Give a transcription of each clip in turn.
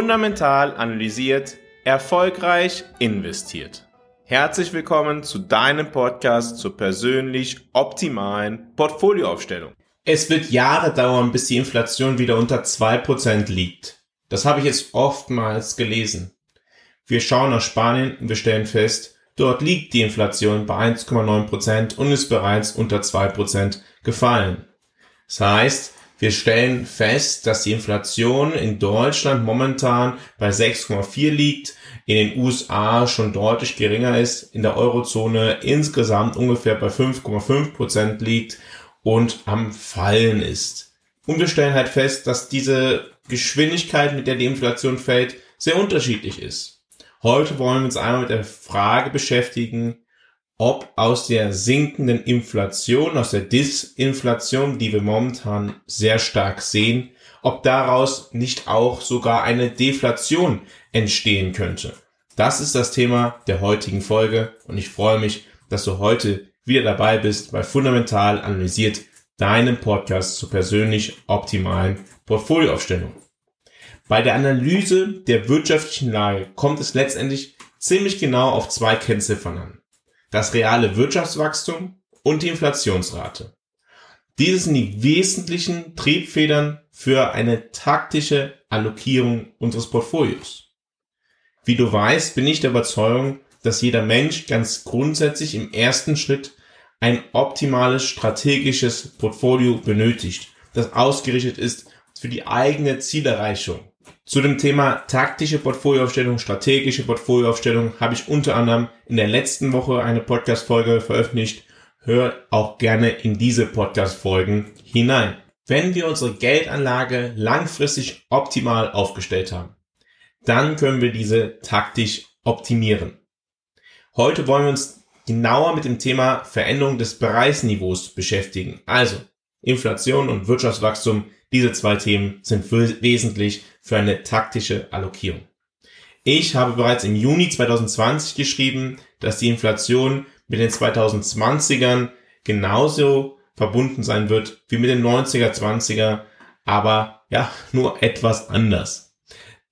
Fundamental analysiert, erfolgreich investiert. Herzlich willkommen zu deinem Podcast zur persönlich optimalen Portfolioaufstellung. Es wird Jahre dauern, bis die Inflation wieder unter 2% liegt. Das habe ich jetzt oftmals gelesen. Wir schauen nach Spanien und wir stellen fest, dort liegt die Inflation bei 1,9% und ist bereits unter 2% gefallen. Das heißt, wir stellen fest, dass die Inflation in Deutschland momentan bei 6,4 liegt, in den USA schon deutlich geringer ist, in der Eurozone insgesamt ungefähr bei 5,5 Prozent liegt und am Fallen ist. Und wir stellen halt fest, dass diese Geschwindigkeit, mit der die Inflation fällt, sehr unterschiedlich ist. Heute wollen wir uns einmal mit der Frage beschäftigen, ob aus der sinkenden Inflation, aus der Disinflation, die wir momentan sehr stark sehen, ob daraus nicht auch sogar eine Deflation entstehen könnte. Das ist das Thema der heutigen Folge und ich freue mich, dass du heute wieder dabei bist bei Fundamental analysiert, deinem Podcast zur persönlich optimalen Portfolioaufstellung. Bei der Analyse der wirtschaftlichen Lage kommt es letztendlich ziemlich genau auf zwei Kennziffern an das reale Wirtschaftswachstum und die Inflationsrate. Diese sind die wesentlichen Triebfedern für eine taktische Allokierung unseres Portfolios. Wie du weißt, bin ich der Überzeugung, dass jeder Mensch ganz grundsätzlich im ersten Schritt ein optimales strategisches Portfolio benötigt, das ausgerichtet ist für die eigene Zielerreichung. Zu dem Thema taktische Portfolioaufstellung, strategische Portfolioaufstellung habe ich unter anderem in der letzten Woche eine Podcast-Folge veröffentlicht. Hör auch gerne in diese Podcast-Folgen hinein. Wenn wir unsere Geldanlage langfristig optimal aufgestellt haben, dann können wir diese taktisch optimieren. Heute wollen wir uns genauer mit dem Thema Veränderung des Preisniveaus beschäftigen. Also Inflation und Wirtschaftswachstum diese zwei Themen sind wesentlich für eine taktische Allokierung. Ich habe bereits im Juni 2020 geschrieben, dass die Inflation mit den 2020ern genauso verbunden sein wird wie mit den 90er, 20er, aber ja, nur etwas anders.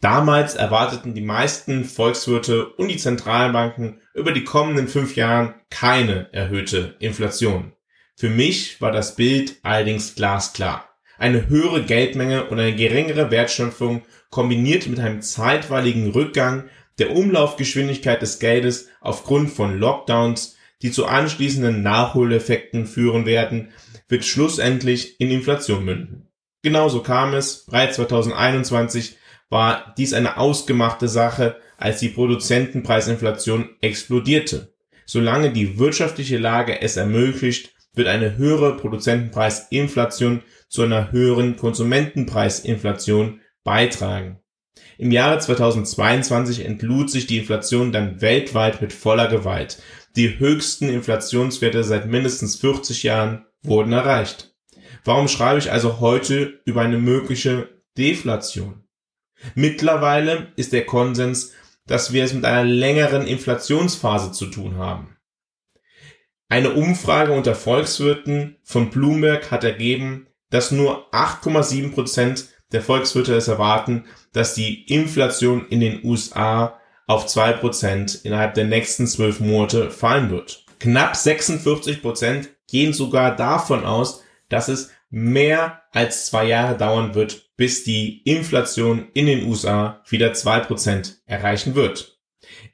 Damals erwarteten die meisten Volkswirte und die Zentralbanken über die kommenden fünf Jahren keine erhöhte Inflation. Für mich war das Bild allerdings glasklar eine höhere Geldmenge und eine geringere Wertschöpfung kombiniert mit einem zeitweiligen Rückgang der Umlaufgeschwindigkeit des Geldes aufgrund von Lockdowns, die zu anschließenden Nachholeffekten führen werden, wird schlussendlich in Inflation münden. Genauso kam es, bereits 2021 war dies eine ausgemachte Sache, als die Produzentenpreisinflation explodierte. Solange die wirtschaftliche Lage es ermöglicht, wird eine höhere Produzentenpreisinflation zu einer höheren Konsumentenpreisinflation beitragen. Im Jahre 2022 entlud sich die Inflation dann weltweit mit voller Gewalt. Die höchsten Inflationswerte seit mindestens 40 Jahren wurden erreicht. Warum schreibe ich also heute über eine mögliche Deflation? Mittlerweile ist der Konsens, dass wir es mit einer längeren Inflationsphase zu tun haben. Eine Umfrage unter Volkswirten von Bloomberg hat ergeben, dass nur 8,7 Prozent der Volkswirte es erwarten, dass die Inflation in den USA auf zwei Prozent innerhalb der nächsten zwölf Monate fallen wird. Knapp 46 Prozent gehen sogar davon aus, dass es mehr als zwei Jahre dauern wird, bis die Inflation in den USA wieder zwei Prozent erreichen wird.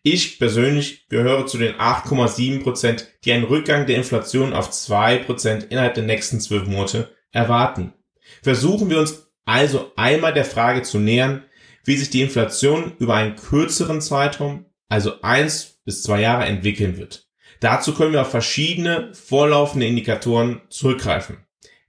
Ich persönlich gehöre zu den 8,7 Prozent, die einen Rückgang der Inflation auf zwei Prozent innerhalb der nächsten zwölf Monate erwarten. Versuchen wir uns also einmal der Frage zu nähern, wie sich die Inflation über einen kürzeren Zeitraum, also eins bis zwei Jahre entwickeln wird. Dazu können wir auf verschiedene vorlaufende Indikatoren zurückgreifen.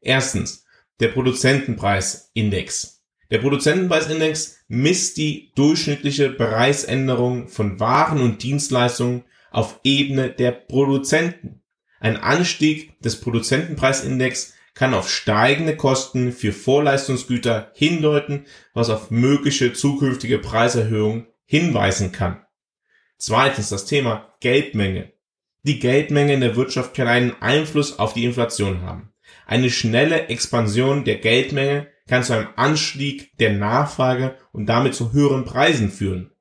Erstens, der Produzentenpreisindex. Der Produzentenpreisindex misst die durchschnittliche Preisänderung von Waren und Dienstleistungen auf Ebene der Produzenten. Ein Anstieg des Produzentenpreisindex kann auf steigende Kosten für Vorleistungsgüter hindeuten, was auf mögliche zukünftige Preiserhöhungen hinweisen kann. Zweitens das Thema Geldmenge. Die Geldmenge in der Wirtschaft kann einen Einfluss auf die Inflation haben. Eine schnelle Expansion der Geldmenge kann zu einem Anstieg der Nachfrage und damit zu höheren Preisen führen.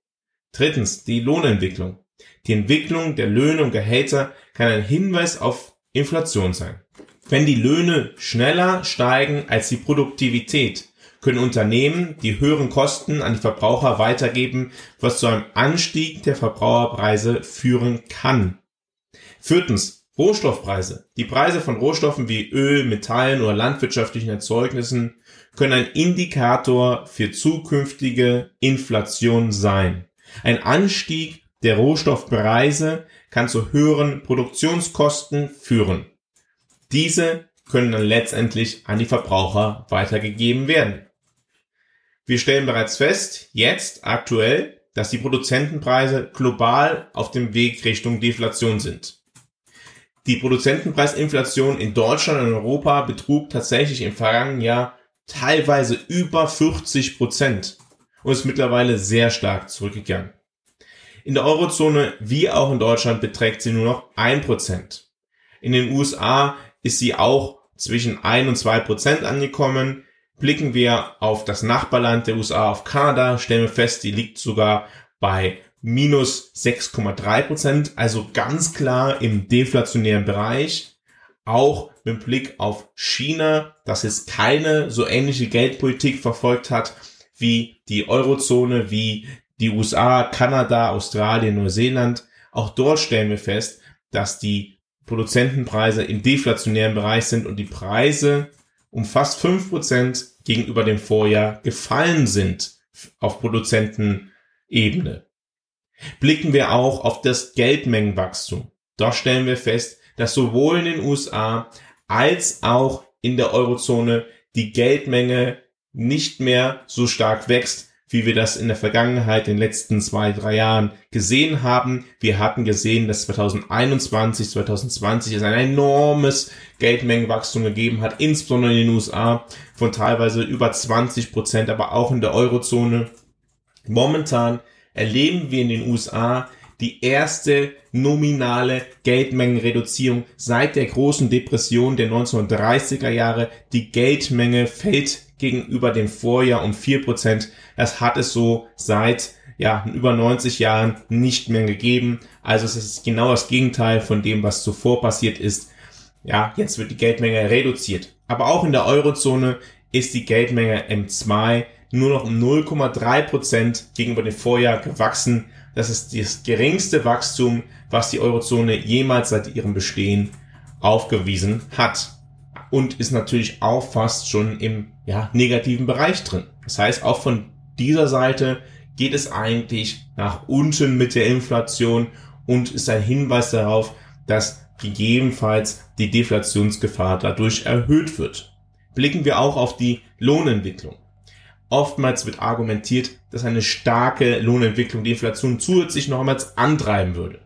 Drittens, die Lohnentwicklung. Die Entwicklung der Löhne und Gehälter kann ein Hinweis auf Inflation sein. Wenn die Löhne schneller steigen als die Produktivität, können Unternehmen die höheren Kosten an die Verbraucher weitergeben, was zu einem Anstieg der Verbraucherpreise führen kann. Viertens, Rohstoffpreise. Die Preise von Rohstoffen wie Öl, Metallen oder landwirtschaftlichen Erzeugnissen können ein Indikator für zukünftige Inflation sein. Ein Anstieg der Rohstoffpreise kann zu höheren Produktionskosten führen. Diese können dann letztendlich an die Verbraucher weitergegeben werden. Wir stellen bereits fest, jetzt aktuell, dass die Produzentenpreise global auf dem Weg Richtung Deflation sind. Die Produzentenpreisinflation in Deutschland und Europa betrug tatsächlich im vergangenen Jahr teilweise über 40 Prozent und ist mittlerweile sehr stark zurückgegangen. In der Eurozone wie auch in Deutschland beträgt sie nur noch ein Prozent. In den USA ist sie auch zwischen ein und zwei Prozent angekommen. Blicken wir auf das Nachbarland der USA, auf Kanada, stellen wir fest, die liegt sogar bei minus 6,3 Prozent, also ganz klar im deflationären Bereich. Auch mit Blick auf China, das jetzt keine so ähnliche Geldpolitik verfolgt hat wie die Eurozone, wie die USA, Kanada, Australien, Neuseeland. Auch dort stellen wir fest, dass die Produzentenpreise im deflationären Bereich sind und die Preise um fast fünf Prozent gegenüber dem Vorjahr gefallen sind auf Produzentenebene. Blicken wir auch auf das Geldmengenwachstum. Dort stellen wir fest, dass sowohl in den USA als auch in der Eurozone die Geldmenge nicht mehr so stark wächst, wie wir das in der Vergangenheit, in den letzten zwei, drei Jahren gesehen haben. Wir hatten gesehen, dass 2021, 2020 es ein enormes Geldmengenwachstum gegeben hat, insbesondere in den USA von teilweise über 20 Prozent, aber auch in der Eurozone. Momentan erleben wir in den USA die erste nominale Geldmengenreduzierung seit der großen Depression der 1930er Jahre. Die Geldmenge fällt gegenüber dem Vorjahr um vier Prozent. Das hat es so seit ja, über 90 Jahren nicht mehr gegeben. Also es ist genau das Gegenteil von dem, was zuvor passiert ist. Ja, jetzt wird die Geldmenge reduziert. Aber auch in der Eurozone ist die Geldmenge M2 nur noch um 0,3 Prozent gegenüber dem Vorjahr gewachsen. Das ist das geringste Wachstum, was die Eurozone jemals seit ihrem Bestehen aufgewiesen hat und ist natürlich auch fast schon im ja, negativen Bereich drin. Das heißt, auch von dieser Seite geht es eigentlich nach unten mit der Inflation und ist ein Hinweis darauf, dass gegebenenfalls die Deflationsgefahr dadurch erhöht wird. Blicken wir auch auf die Lohnentwicklung. Oftmals wird argumentiert, dass eine starke Lohnentwicklung die Inflation zusätzlich nochmals antreiben würde.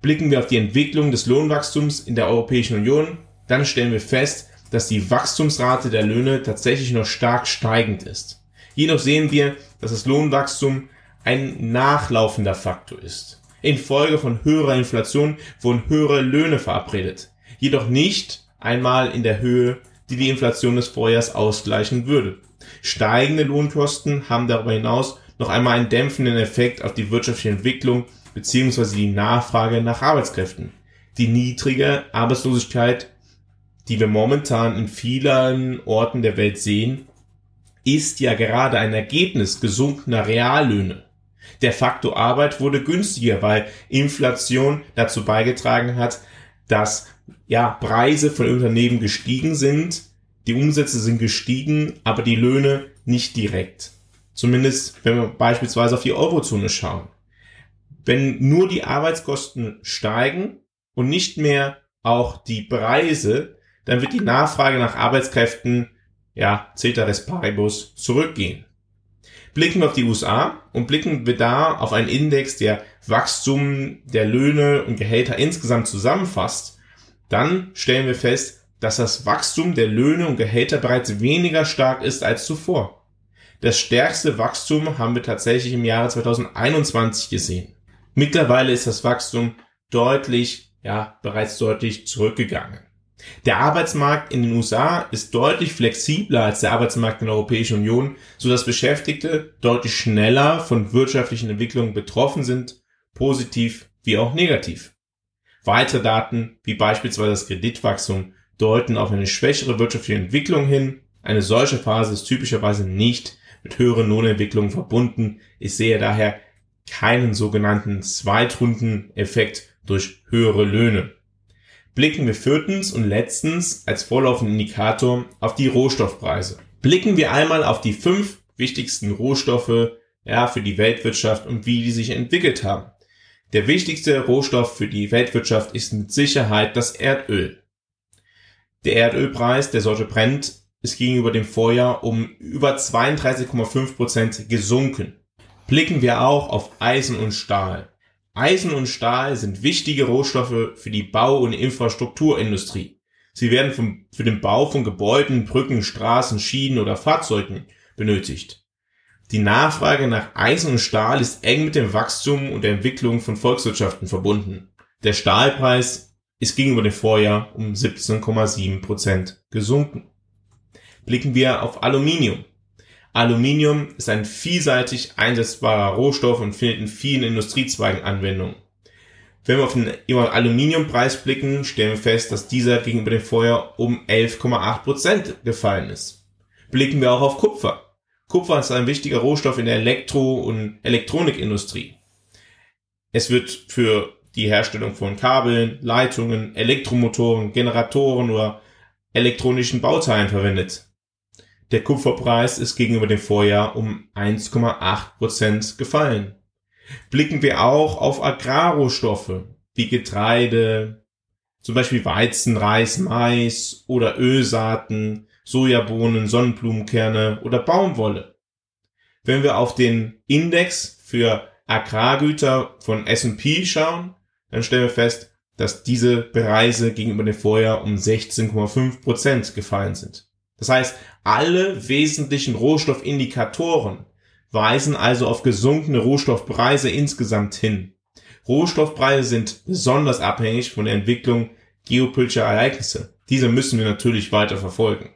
Blicken wir auf die Entwicklung des Lohnwachstums in der Europäischen Union, dann stellen wir fest, dass die Wachstumsrate der Löhne tatsächlich noch stark steigend ist. Jedoch sehen wir, dass das Lohnwachstum ein nachlaufender Faktor ist. Infolge von höherer Inflation wurden höhere Löhne verabredet, jedoch nicht einmal in der Höhe, die die Inflation des Vorjahres ausgleichen würde. Steigende Lohnkosten haben darüber hinaus noch einmal einen dämpfenden Effekt auf die wirtschaftliche Entwicklung bzw. die Nachfrage nach Arbeitskräften. Die niedrige Arbeitslosigkeit die wir momentan in vielen Orten der Welt sehen, ist ja gerade ein Ergebnis gesunkener Reallöhne. Der Faktor Arbeit wurde günstiger, weil Inflation dazu beigetragen hat, dass ja Preise von Unternehmen gestiegen sind, die Umsätze sind gestiegen, aber die Löhne nicht direkt. Zumindest wenn wir beispielsweise auf die Eurozone schauen. Wenn nur die Arbeitskosten steigen und nicht mehr auch die Preise, dann wird die Nachfrage nach Arbeitskräften, ja, Ceteris Paribus, zurückgehen. Blicken wir auf die USA und blicken wir da auf einen Index, der Wachstum der Löhne und Gehälter insgesamt zusammenfasst, dann stellen wir fest, dass das Wachstum der Löhne und Gehälter bereits weniger stark ist als zuvor. Das stärkste Wachstum haben wir tatsächlich im Jahre 2021 gesehen. Mittlerweile ist das Wachstum deutlich, ja, bereits deutlich zurückgegangen. Der Arbeitsmarkt in den USA ist deutlich flexibler als der Arbeitsmarkt in der Europäischen Union, so dass Beschäftigte deutlich schneller von wirtschaftlichen Entwicklungen betroffen sind, positiv wie auch negativ. Weitere Daten, wie beispielsweise das Kreditwachstum, deuten auf eine schwächere wirtschaftliche Entwicklung hin. Eine solche Phase ist typischerweise nicht mit höheren Lohnentwicklungen verbunden. Ich sehe daher keinen sogenannten Zweitrundeneffekt durch höhere Löhne. Blicken wir viertens und letztens als vorlaufenden Indikator auf die Rohstoffpreise. Blicken wir einmal auf die fünf wichtigsten Rohstoffe ja, für die Weltwirtschaft und wie die sich entwickelt haben. Der wichtigste Rohstoff für die Weltwirtschaft ist mit Sicherheit das Erdöl. Der Erdölpreis, der solche brennt, ist gegenüber dem Vorjahr um über 32,5 Prozent gesunken. Blicken wir auch auf Eisen und Stahl. Eisen und Stahl sind wichtige Rohstoffe für die Bau- und Infrastrukturindustrie. Sie werden vom, für den Bau von Gebäuden, Brücken, Straßen, Schienen oder Fahrzeugen benötigt. Die Nachfrage nach Eisen und Stahl ist eng mit dem Wachstum und der Entwicklung von Volkswirtschaften verbunden. Der Stahlpreis ist gegenüber dem Vorjahr um 17,7 Prozent gesunken. Blicken wir auf Aluminium. Aluminium ist ein vielseitig einsetzbarer Rohstoff und findet in vielen Industriezweigen Anwendung. Wenn wir auf den Aluminiumpreis blicken, stellen wir fest, dass dieser gegenüber dem Vorjahr um 11,8 Prozent gefallen ist. Blicken wir auch auf Kupfer. Kupfer ist ein wichtiger Rohstoff in der Elektro- und Elektronikindustrie. Es wird für die Herstellung von Kabeln, Leitungen, Elektromotoren, Generatoren oder elektronischen Bauteilen verwendet. Der Kupferpreis ist gegenüber dem Vorjahr um 1,8 Prozent gefallen. Blicken wir auch auf Agrarrohstoffe wie Getreide, zum Beispiel Weizen, Reis, Mais oder Ölsaaten, Sojabohnen, Sonnenblumenkerne oder Baumwolle. Wenn wir auf den Index für Agrargüter von S&P schauen, dann stellen wir fest, dass diese Preise gegenüber dem Vorjahr um 16,5 Prozent gefallen sind. Das heißt, alle wesentlichen Rohstoffindikatoren weisen also auf gesunkene Rohstoffpreise insgesamt hin. Rohstoffpreise sind besonders abhängig von der Entwicklung geopolitischer Ereignisse. Diese müssen wir natürlich weiter verfolgen.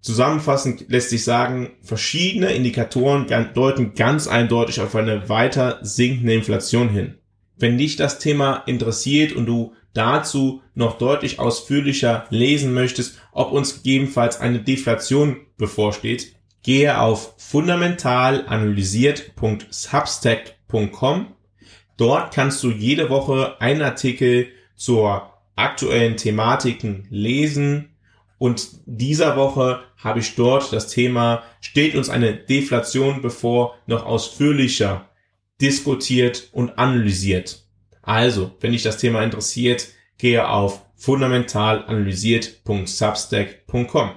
Zusammenfassend lässt sich sagen, verschiedene Indikatoren deuten ganz eindeutig auf eine weiter sinkende Inflation hin. Wenn dich das Thema interessiert und du dazu noch deutlich ausführlicher lesen möchtest, ob uns gegebenenfalls eine Deflation bevorsteht, gehe auf fundamentalanalysiert.substack.com. Dort kannst du jede Woche einen Artikel zur aktuellen Thematiken lesen und dieser Woche habe ich dort das Thema steht uns eine Deflation bevor noch ausführlicher diskutiert und analysiert. Also, wenn dich das Thema interessiert, gehe auf fundamentalanalysiert.substack.com.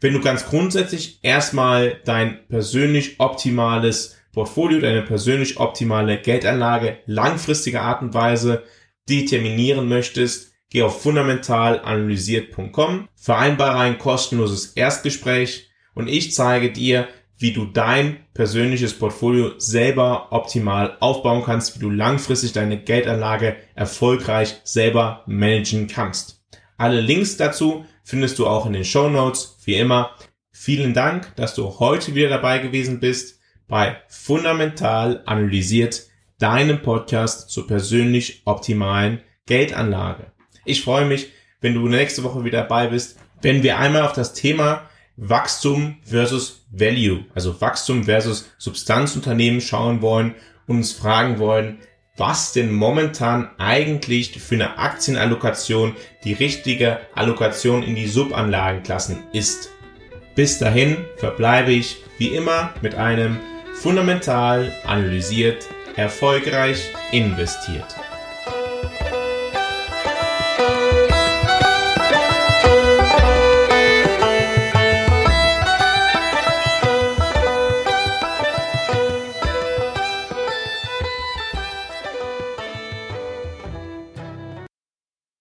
Wenn du ganz grundsätzlich erstmal dein persönlich optimales Portfolio, deine persönlich optimale Geldanlage langfristiger Art und Weise determinieren möchtest, geh auf fundamentalanalysiert.com, vereinbare ein kostenloses Erstgespräch und ich zeige dir, wie du dein persönliches Portfolio selber optimal aufbauen kannst, wie du langfristig deine Geldanlage erfolgreich selber managen kannst. Alle Links dazu findest du auch in den Show Notes. Wie immer, vielen Dank, dass du heute wieder dabei gewesen bist bei Fundamental Analysiert, deinem Podcast zur persönlich optimalen Geldanlage. Ich freue mich, wenn du nächste Woche wieder dabei bist, wenn wir einmal auf das Thema Wachstum versus Value, also Wachstum versus Substanzunternehmen schauen wollen und uns fragen wollen, was denn momentan eigentlich für eine Aktienallokation die richtige Allokation in die Subanlagenklassen ist. Bis dahin verbleibe ich wie immer mit einem fundamental analysiert, erfolgreich investiert.